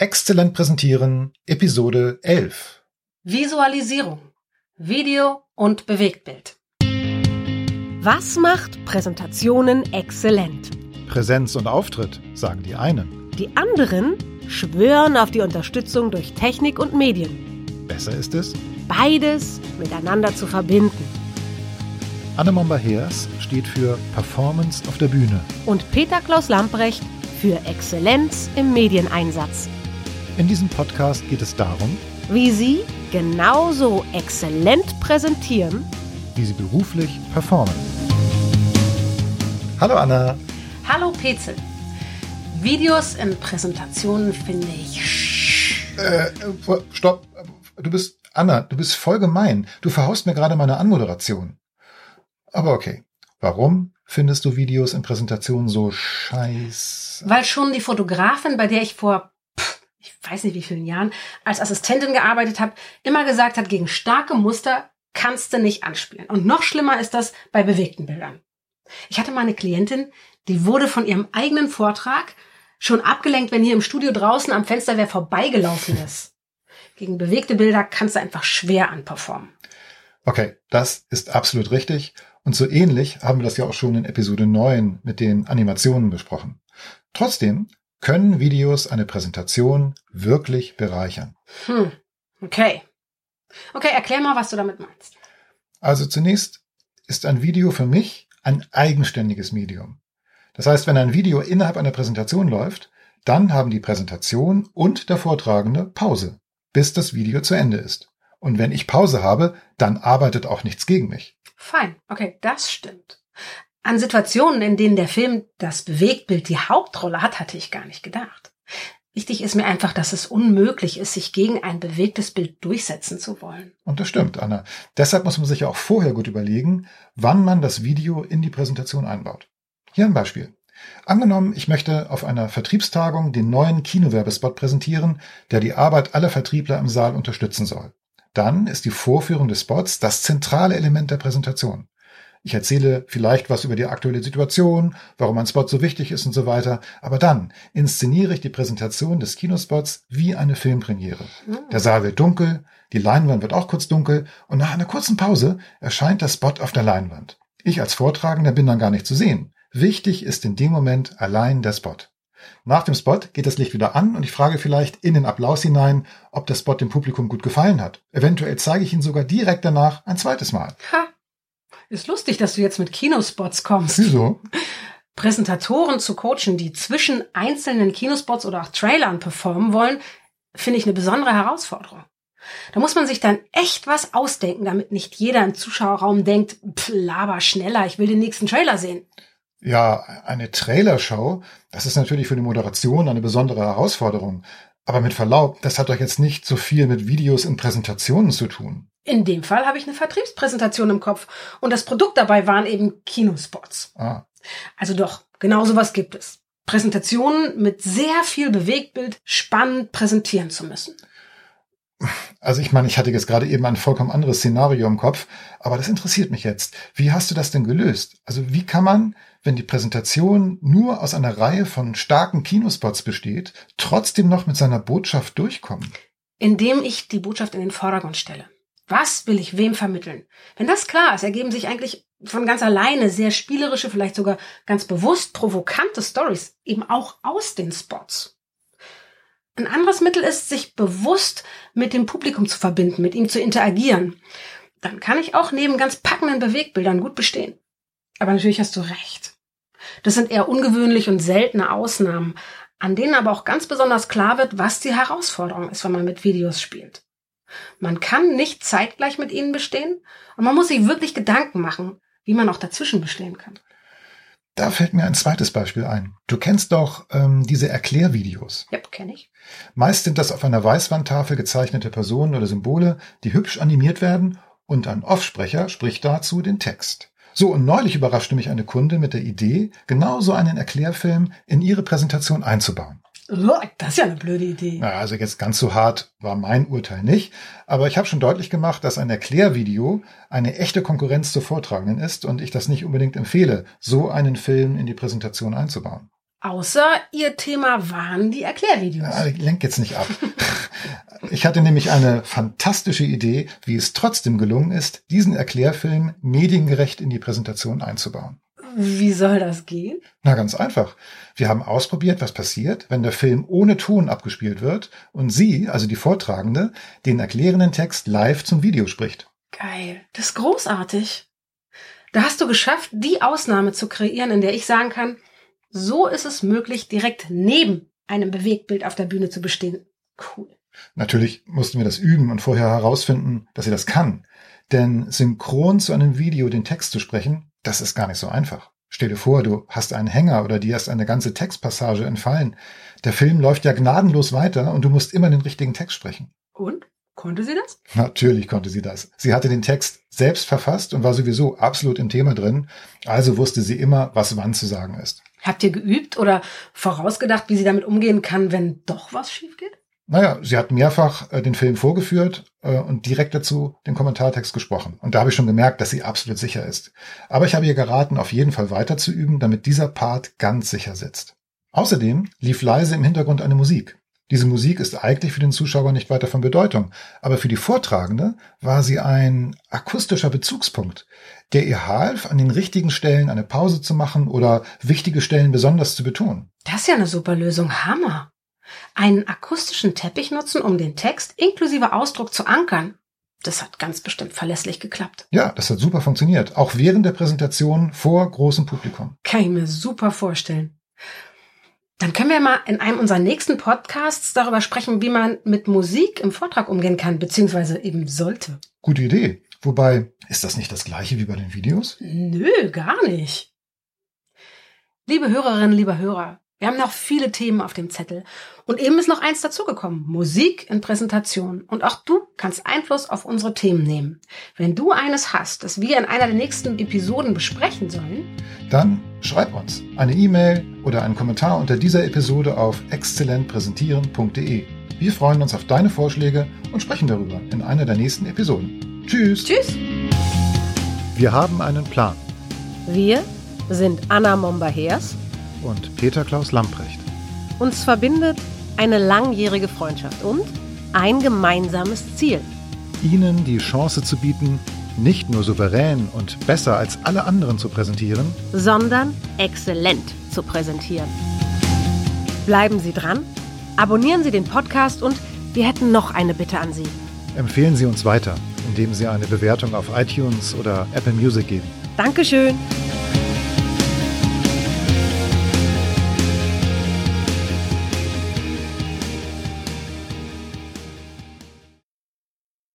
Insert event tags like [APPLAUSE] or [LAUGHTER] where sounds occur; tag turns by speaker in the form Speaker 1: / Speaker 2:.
Speaker 1: Exzellent präsentieren, Episode 11.
Speaker 2: Visualisierung, Video und Bewegtbild. Was macht Präsentationen exzellent?
Speaker 1: Präsenz und Auftritt, sagen die einen.
Speaker 2: Die anderen schwören auf die Unterstützung durch Technik und Medien.
Speaker 1: Besser ist es,
Speaker 2: Beides miteinander zu verbinden.
Speaker 1: Anne Momba-Heers steht für Performance auf der Bühne.
Speaker 2: Und Peter Klaus Lamprecht für Exzellenz im Medieneinsatz.
Speaker 1: In diesem Podcast geht es darum,
Speaker 2: Wie Sie genauso exzellent präsentieren,
Speaker 1: wie sie beruflich performen. Hallo Anna.
Speaker 2: Hallo Petzel. Videos in Präsentationen finde ich.
Speaker 1: Äh, äh, stopp. Du bist, Anna, du bist voll gemein. Du verhaust mir gerade meine Anmoderation. Aber okay. Warum findest du Videos in Präsentationen so scheiße?
Speaker 2: Weil schon die Fotografin, bei der ich vor, ich weiß nicht wie vielen Jahren, als Assistentin gearbeitet habe, immer gesagt hat, gegen starke Muster kannst du nicht anspielen. Und noch schlimmer ist das bei bewegten Bildern. Ich hatte mal eine Klientin, die wurde von ihrem eigenen Vortrag schon abgelenkt, wenn hier im Studio draußen am Fenster wer vorbeigelaufen [LAUGHS] ist. Gegen bewegte Bilder kannst du einfach schwer anperformen.
Speaker 1: Okay, das ist absolut richtig. Und so ähnlich haben wir das ja auch schon in Episode 9 mit den Animationen besprochen. Trotzdem können Videos eine Präsentation wirklich bereichern.
Speaker 2: Hm, okay. Okay, erklär mal, was du damit meinst.
Speaker 1: Also zunächst ist ein Video für mich ein eigenständiges Medium. Das heißt, wenn ein Video innerhalb einer Präsentation läuft, dann haben die Präsentation und der Vortragende Pause, bis das Video zu Ende ist. Und wenn ich Pause habe, dann arbeitet auch nichts gegen mich.
Speaker 2: Fein, okay, das stimmt. An Situationen, in denen der Film das Bewegtbild die Hauptrolle hat, hatte ich gar nicht gedacht. Wichtig ist mir einfach, dass es unmöglich ist, sich gegen ein bewegtes Bild durchsetzen zu wollen.
Speaker 1: Und das stimmt, Anna. Deshalb muss man sich ja auch vorher gut überlegen, wann man das Video in die Präsentation einbaut. Hier ein Beispiel. Angenommen, ich möchte auf einer Vertriebstagung den neuen Kinowerbespot präsentieren, der die Arbeit aller Vertriebler im Saal unterstützen soll. Dann ist die Vorführung des Spots das zentrale Element der Präsentation. Ich erzähle vielleicht was über die aktuelle Situation, warum ein Spot so wichtig ist und so weiter. Aber dann inszeniere ich die Präsentation des Kinospots wie eine Filmpremiere. Der Saal wird dunkel, die Leinwand wird auch kurz dunkel und nach einer kurzen Pause erscheint der Spot auf der Leinwand. Ich als Vortragender bin dann gar nicht zu sehen. Wichtig ist in dem Moment allein der Spot. Nach dem Spot geht das Licht wieder an und ich frage vielleicht in den Applaus hinein, ob der Spot dem Publikum gut gefallen hat. Eventuell zeige ich ihn sogar direkt danach ein zweites Mal.
Speaker 2: Ha, ist lustig, dass du jetzt mit Kinospots kommst.
Speaker 1: Wieso?
Speaker 2: Präsentatoren zu coachen, die zwischen einzelnen Kinospots oder auch Trailern performen wollen, finde ich eine besondere Herausforderung. Da muss man sich dann echt was ausdenken, damit nicht jeder im Zuschauerraum denkt, pff, laber schneller, ich will den nächsten Trailer sehen.
Speaker 1: Ja, eine Trailershow, das ist natürlich für die Moderation eine besondere Herausforderung. Aber mit Verlaub, das hat doch jetzt nicht so viel mit Videos in Präsentationen zu tun.
Speaker 2: In dem Fall habe ich eine Vertriebspräsentation im Kopf und das Produkt dabei waren eben Kinospots.
Speaker 1: Ah,
Speaker 2: Also doch, genau sowas gibt es. Präsentationen mit sehr viel Bewegtbild spannend präsentieren zu müssen.
Speaker 1: Also ich meine, ich hatte jetzt gerade eben ein vollkommen anderes Szenario im Kopf, aber das interessiert mich jetzt. Wie hast du das denn gelöst? Also wie kann man, wenn die Präsentation nur aus einer Reihe von starken Kinospots besteht, trotzdem noch mit seiner Botschaft durchkommen?
Speaker 2: Indem ich die Botschaft in den Vordergrund stelle. Was will ich wem vermitteln? Wenn das klar ist, ergeben sich eigentlich von ganz alleine sehr spielerische, vielleicht sogar ganz bewusst provokante Stories, eben auch aus den Spots. Ein anderes Mittel ist, sich bewusst mit dem Publikum zu verbinden, mit ihm zu interagieren. Dann kann ich auch neben ganz packenden Bewegbildern gut bestehen. Aber natürlich hast du recht. Das sind eher ungewöhnliche und seltene Ausnahmen, an denen aber auch ganz besonders klar wird, was die Herausforderung ist, wenn man mit Videos spielt. Man kann nicht zeitgleich mit ihnen bestehen und man muss sich wirklich Gedanken machen, wie man auch dazwischen bestehen kann.
Speaker 1: Da fällt mir ein zweites Beispiel ein. Du kennst doch ähm, diese Erklärvideos.
Speaker 2: Ja, kenne ich.
Speaker 1: Meist sind das auf einer Weißwandtafel gezeichnete Personen oder Symbole, die hübsch animiert werden und ein Offsprecher spricht dazu den Text. So, und neulich überraschte mich eine Kunde mit der Idee, genau so einen Erklärfilm in ihre Präsentation einzubauen.
Speaker 2: Das ist ja eine blöde Idee.
Speaker 1: Na, also jetzt ganz so hart war mein Urteil nicht, aber ich habe schon deutlich gemacht, dass ein Erklärvideo eine echte Konkurrenz zur Vortragenden ist und ich das nicht unbedingt empfehle, so einen Film in die Präsentation einzubauen.
Speaker 2: Außer ihr Thema waren die Erklärvideos.
Speaker 1: Ja, ich lenk jetzt nicht ab. [LAUGHS] Ich hatte nämlich eine fantastische Idee, wie es trotzdem gelungen ist, diesen Erklärfilm mediengerecht in die Präsentation einzubauen.
Speaker 2: Wie soll das gehen?
Speaker 1: Na, ganz einfach. Wir haben ausprobiert, was passiert, wenn der Film ohne Ton abgespielt wird und Sie, also die Vortragende, den erklärenden Text live zum Video spricht.
Speaker 2: Geil. Das ist großartig. Da hast du geschafft, die Ausnahme zu kreieren, in der ich sagen kann, so ist es möglich, direkt neben einem Bewegtbild auf der Bühne zu bestehen. Cool.
Speaker 1: Natürlich mussten wir das üben und vorher herausfinden, dass sie das kann. Denn synchron zu einem Video den Text zu sprechen, das ist gar nicht so einfach. Stell dir vor, du hast einen Hänger oder dir ist eine ganze Textpassage entfallen. Der Film läuft ja gnadenlos weiter und du musst immer den richtigen Text sprechen.
Speaker 2: Und? Konnte sie das?
Speaker 1: Natürlich konnte sie das. Sie hatte den Text selbst verfasst und war sowieso absolut im Thema drin, also wusste sie immer, was wann zu sagen ist.
Speaker 2: Habt ihr geübt oder vorausgedacht, wie sie damit umgehen kann, wenn doch was schief geht?
Speaker 1: Naja, sie hat mehrfach äh, den Film vorgeführt äh, und direkt dazu den Kommentartext gesprochen. Und da habe ich schon gemerkt, dass sie absolut sicher ist. Aber ich habe ihr geraten, auf jeden Fall weiter zu üben, damit dieser Part ganz sicher sitzt. Außerdem lief leise im Hintergrund eine Musik. Diese Musik ist eigentlich für den Zuschauer nicht weiter von Bedeutung, aber für die Vortragende war sie ein akustischer Bezugspunkt, der ihr half, an den richtigen Stellen eine Pause zu machen oder wichtige Stellen besonders zu betonen.
Speaker 2: Das ist ja eine super Lösung. Hammer. Einen akustischen Teppich nutzen, um den Text inklusive Ausdruck zu ankern. Das hat ganz bestimmt verlässlich geklappt.
Speaker 1: Ja, das hat super funktioniert. Auch während der Präsentation vor großem Publikum.
Speaker 2: Kann ich mir super vorstellen. Dann können wir mal in einem unserer nächsten Podcasts darüber sprechen, wie man mit Musik im Vortrag umgehen kann, beziehungsweise eben sollte.
Speaker 1: Gute Idee. Wobei, ist das nicht das gleiche wie bei den Videos?
Speaker 2: Nö, gar nicht. Liebe Hörerinnen, lieber Hörer, wir haben noch viele Themen auf dem Zettel. Und eben ist noch eins dazugekommen. Musik in Präsentation. Und auch du kannst Einfluss auf unsere Themen nehmen. Wenn du eines hast, das wir in einer der nächsten Episoden besprechen sollen,
Speaker 1: dann schreib uns eine E-Mail oder einen Kommentar unter dieser Episode auf exzellentpräsentieren.de. Wir freuen uns auf deine Vorschläge und sprechen darüber in einer der nächsten Episoden. Tschüss.
Speaker 2: Tschüss.
Speaker 1: Wir haben einen Plan.
Speaker 2: Wir sind Anna Momba-Hers
Speaker 1: und Peter Klaus Lamprecht.
Speaker 2: Uns verbindet eine langjährige Freundschaft und ein gemeinsames Ziel.
Speaker 1: Ihnen die Chance zu bieten, nicht nur souverän und besser als alle anderen zu präsentieren,
Speaker 2: sondern exzellent zu präsentieren. Bleiben Sie dran, abonnieren Sie den Podcast und wir hätten noch eine Bitte an Sie.
Speaker 1: Empfehlen Sie uns weiter, indem Sie eine Bewertung auf iTunes oder Apple Music geben.
Speaker 2: Dankeschön.